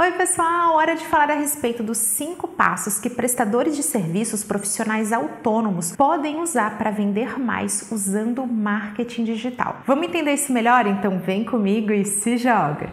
Oi, pessoal! Hora de falar a respeito dos cinco passos que prestadores de serviços profissionais autônomos podem usar para vender mais usando marketing digital. Vamos entender isso melhor? Então vem comigo e se joga!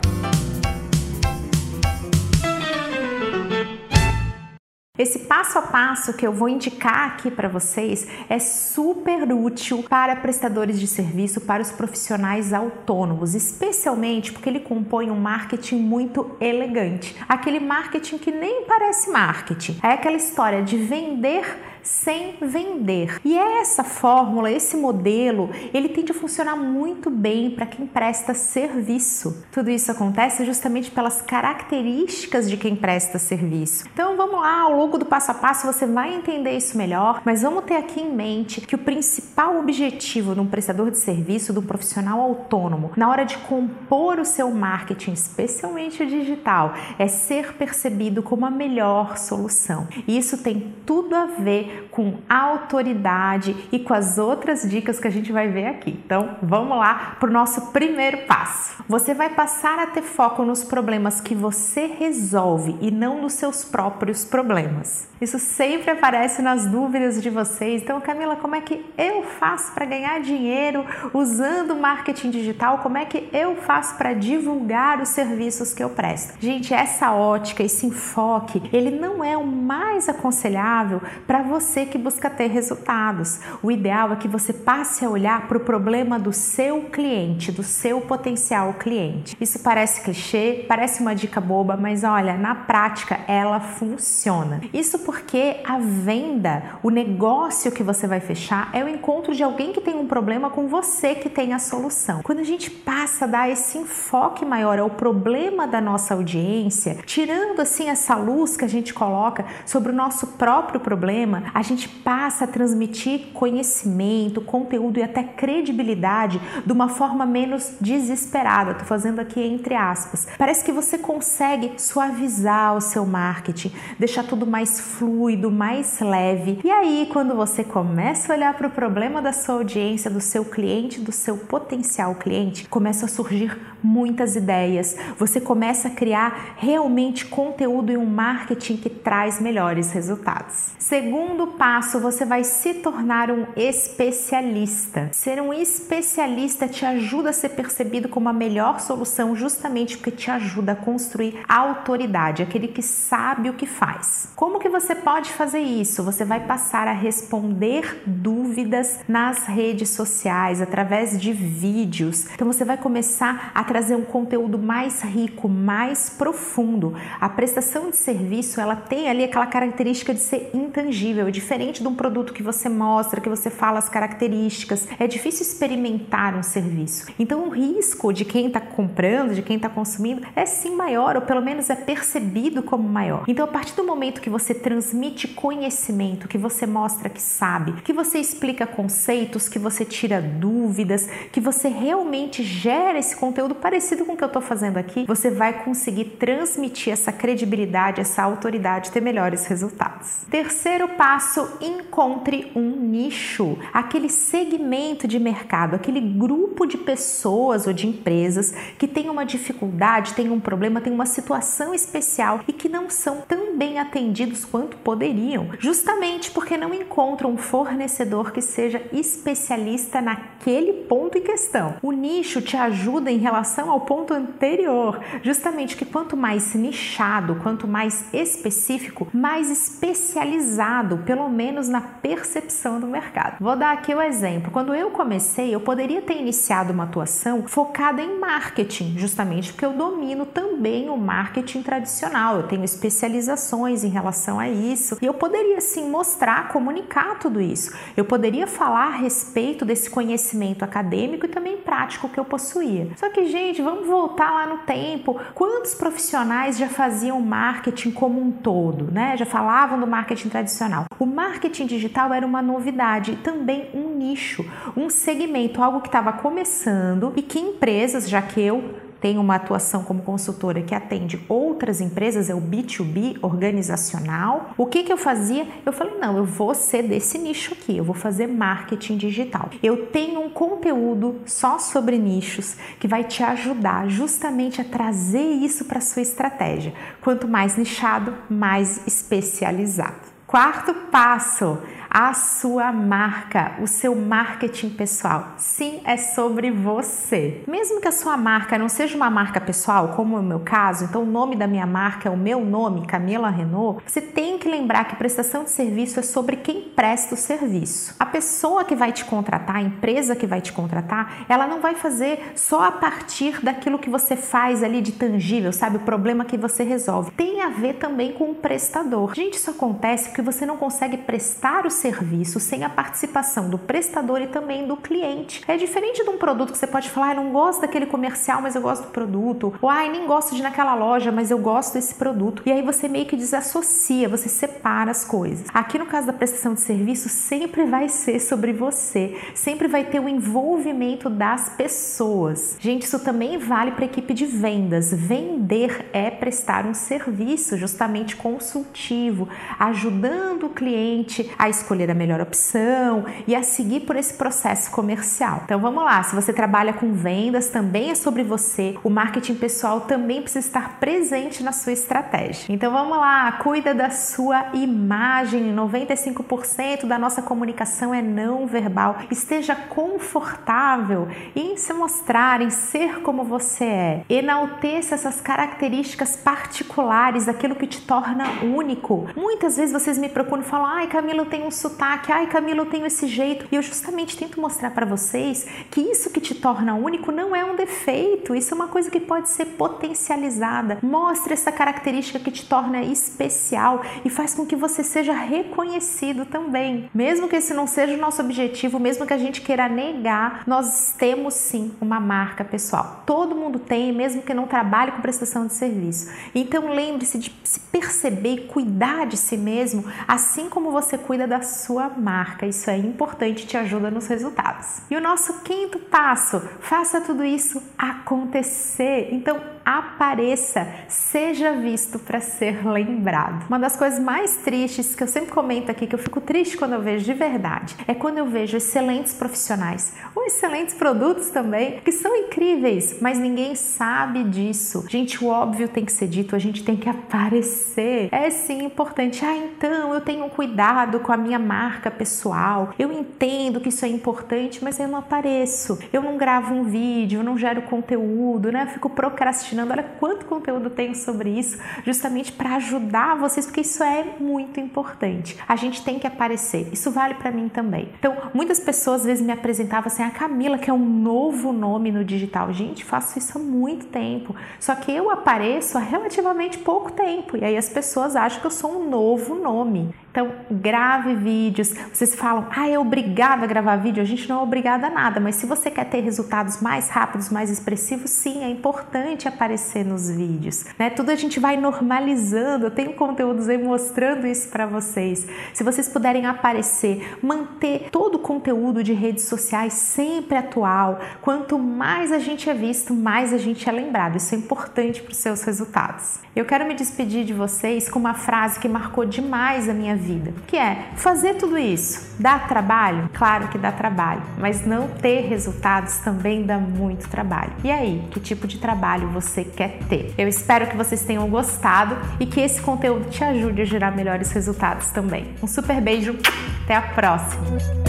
Esse passo a passo que eu vou indicar aqui para vocês é super útil para prestadores de serviço, para os profissionais autônomos, especialmente porque ele compõe um marketing muito elegante. Aquele marketing que nem parece marketing. É aquela história de vender sem vender. E essa fórmula, esse modelo, ele tende a funcionar muito bem para quem presta serviço. Tudo isso acontece justamente pelas características de quem presta serviço. Então vamos lá, ao longo do passo a passo você vai entender isso melhor, mas vamos ter aqui em mente que o principal objetivo de um prestador de serviço, de um profissional autônomo, na hora de compor o seu marketing, especialmente o digital, é ser percebido como a melhor solução. E isso tem tudo a ver com autoridade e com as outras dicas que a gente vai ver aqui. Então, vamos lá para o nosso primeiro passo. Você vai passar a ter foco nos problemas que você resolve e não nos seus próprios problemas. Isso sempre aparece nas dúvidas de vocês. Então, Camila, como é que eu faço para ganhar dinheiro usando marketing digital? Como é que eu faço para divulgar os serviços que eu presto? Gente, essa ótica, esse enfoque, ele não é o mais aconselhável para você você que busca ter resultados. O ideal é que você passe a olhar para o problema do seu cliente, do seu potencial cliente. Isso parece clichê, parece uma dica boba, mas olha, na prática ela funciona. Isso porque a venda, o negócio que você vai fechar é o encontro de alguém que tem um problema com você que tem a solução. Quando a gente passa a dar esse enfoque maior ao problema da nossa audiência, tirando assim essa luz que a gente coloca sobre o nosso próprio problema, a gente passa a transmitir conhecimento, conteúdo e até credibilidade de uma forma menos desesperada. Estou fazendo aqui entre aspas. Parece que você consegue suavizar o seu marketing, deixar tudo mais fluido, mais leve. E aí, quando você começa a olhar para o problema da sua audiência, do seu cliente, do seu potencial cliente, começa a surgir muitas ideias. Você começa a criar realmente conteúdo e um marketing que traz melhores resultados. Segundo segundo passo, você vai se tornar um especialista. Ser um especialista te ajuda a ser percebido como a melhor solução, justamente porque te ajuda a construir autoridade, aquele que sabe o que faz. Como que você pode fazer isso? Você vai passar a responder dúvidas nas redes sociais, através de vídeos. Então você vai começar a trazer um conteúdo mais rico, mais profundo. A prestação de serviço, ela tem ali aquela característica de ser intangível, diferente de um produto que você mostra, que você fala as características. É difícil experimentar um serviço. Então, o risco de quem está comprando, de quem está consumindo, é sim maior, ou pelo menos é percebido como maior. Então, a partir do momento que você transmite conhecimento, que você mostra que sabe, que você explica conceitos, que você tira dúvidas, que você realmente gera esse conteúdo parecido com o que eu estou fazendo aqui, você vai conseguir transmitir essa credibilidade, essa autoridade, ter melhores resultados. Terceiro passo passo, encontre um nicho, aquele segmento de mercado, aquele grupo de pessoas ou de empresas que tem uma dificuldade, tem um problema, tem uma situação especial e que não são tão bem atendidos quanto poderiam, justamente porque não encontram um fornecedor que seja especialista naquele ponto em questão. O nicho te ajuda em relação ao ponto anterior, justamente que quanto mais nichado, quanto mais específico, mais especializado, pelo menos na percepção do mercado. Vou dar aqui o um exemplo. Quando eu comecei, eu poderia ter iniciado uma atuação focada em marketing, justamente porque eu domino também o marketing tradicional. Eu tenho especializações em relação a isso e eu poderia sim mostrar, comunicar tudo isso. Eu poderia falar a respeito desse conhecimento acadêmico e também prático que eu possuía. Só que, gente, vamos voltar lá no tempo. Quantos profissionais já faziam marketing como um todo, né? Já falavam do marketing tradicional. O marketing digital era uma novidade, também um nicho, um segmento, algo que estava começando e que empresas, já que eu tenho uma atuação como consultora que atende outras empresas, é o B2B organizacional. O que, que eu fazia? Eu falei, não, eu vou ser desse nicho aqui, eu vou fazer marketing digital. Eu tenho um conteúdo só sobre nichos que vai te ajudar justamente a trazer isso para sua estratégia. Quanto mais nichado, mais especializado. Quarto passo, a sua marca, o seu marketing pessoal. Sim, é sobre você. Mesmo que a sua marca não seja uma marca pessoal, como é o meu caso, então o nome da minha marca é o meu nome, Camila Renault, você tem que lembrar que prestação de serviço é sobre quem presta o serviço. A pessoa que vai te contratar, a empresa que vai te contratar, ela não vai fazer só a partir daquilo que você faz ali de tangível, sabe? O problema que você resolve. Tem a ver também com o prestador. Gente, isso acontece porque você não consegue prestar o serviço serviço sem a participação do prestador e também do cliente. É diferente de um produto que você pode falar, ah, não gosto daquele comercial, mas eu gosto do produto, ou ah, nem gosto de ir naquela loja, mas eu gosto desse produto. E aí você meio que desassocia, você separa as coisas. Aqui no caso da prestação de serviço, sempre vai ser sobre você, sempre vai ter o envolvimento das pessoas. Gente, isso também vale para a equipe de vendas. Vender é prestar um serviço justamente consultivo, ajudando o cliente a escolher escolher a melhor opção e a seguir por esse processo comercial. Então vamos lá, se você trabalha com vendas, também é sobre você. O marketing pessoal também precisa estar presente na sua estratégia. Então vamos lá, cuida da sua imagem. 95% da nossa comunicação é não verbal. Esteja confortável em se mostrar, em ser como você é. Enalteça essas características particulares, aquilo que te torna único. Muitas vezes vocês me procuram e falam: "Ai, Camila, eu tenho um sotaque, ai Camila, eu tenho esse jeito. E eu justamente tento mostrar para vocês que isso que te torna único não é um defeito, isso é uma coisa que pode ser potencializada. Mostre essa característica que te torna especial e faz com que você seja reconhecido também. Mesmo que esse não seja o nosso objetivo, mesmo que a gente queira negar, nós temos sim uma marca pessoal. Todo mundo tem, mesmo que não trabalhe com prestação de serviço. Então lembre-se de se perceber e cuidar de si mesmo, assim como você cuida da sua marca. Isso é importante te ajuda nos resultados. E o nosso quinto passo, faça tudo isso acontecer. Então, apareça, seja visto para ser lembrado. Uma das coisas mais tristes que eu sempre comento aqui, que eu fico triste quando eu vejo de verdade, é quando eu vejo excelentes profissionais ou excelentes produtos também, que são incríveis, mas ninguém sabe disso. Gente, o óbvio tem que ser dito, a gente tem que aparecer. É sim importante. Ah, então eu tenho cuidado com a minha marca pessoal. Eu entendo que isso é importante, mas eu não apareço. Eu não gravo um vídeo, eu não gero conteúdo, né? Eu fico procrastinando Olha quanto conteúdo tenho sobre isso, justamente para ajudar vocês, porque isso é muito importante. A gente tem que aparecer. Isso vale para mim também. Então, muitas pessoas às vezes me apresentavam assim: a Camila, que é um novo nome no digital. Gente, faço isso há muito tempo. Só que eu apareço há relativamente pouco tempo. E aí as pessoas acham que eu sou um novo nome. Então, grave vídeos. Vocês falam, ah, é obrigada a gravar vídeo. A gente não é obrigada a nada, mas se você quer ter resultados mais rápidos, mais expressivos, sim, é importante aparecer nos vídeos. Né? Tudo a gente vai normalizando. Eu tenho conteúdos aí mostrando isso para vocês. Se vocês puderem aparecer, manter todo o conteúdo de redes sociais sempre atual. Quanto mais a gente é visto, mais a gente é lembrado. Isso é importante para os seus resultados. Eu quero me despedir de vocês com uma frase que marcou demais a minha vida que é fazer tudo isso. Dá trabalho? Claro que dá trabalho, mas não ter resultados também dá muito trabalho. E aí, que tipo de trabalho você quer ter? Eu espero que vocês tenham gostado e que esse conteúdo te ajude a gerar melhores resultados também. Um super beijo, até a próxima!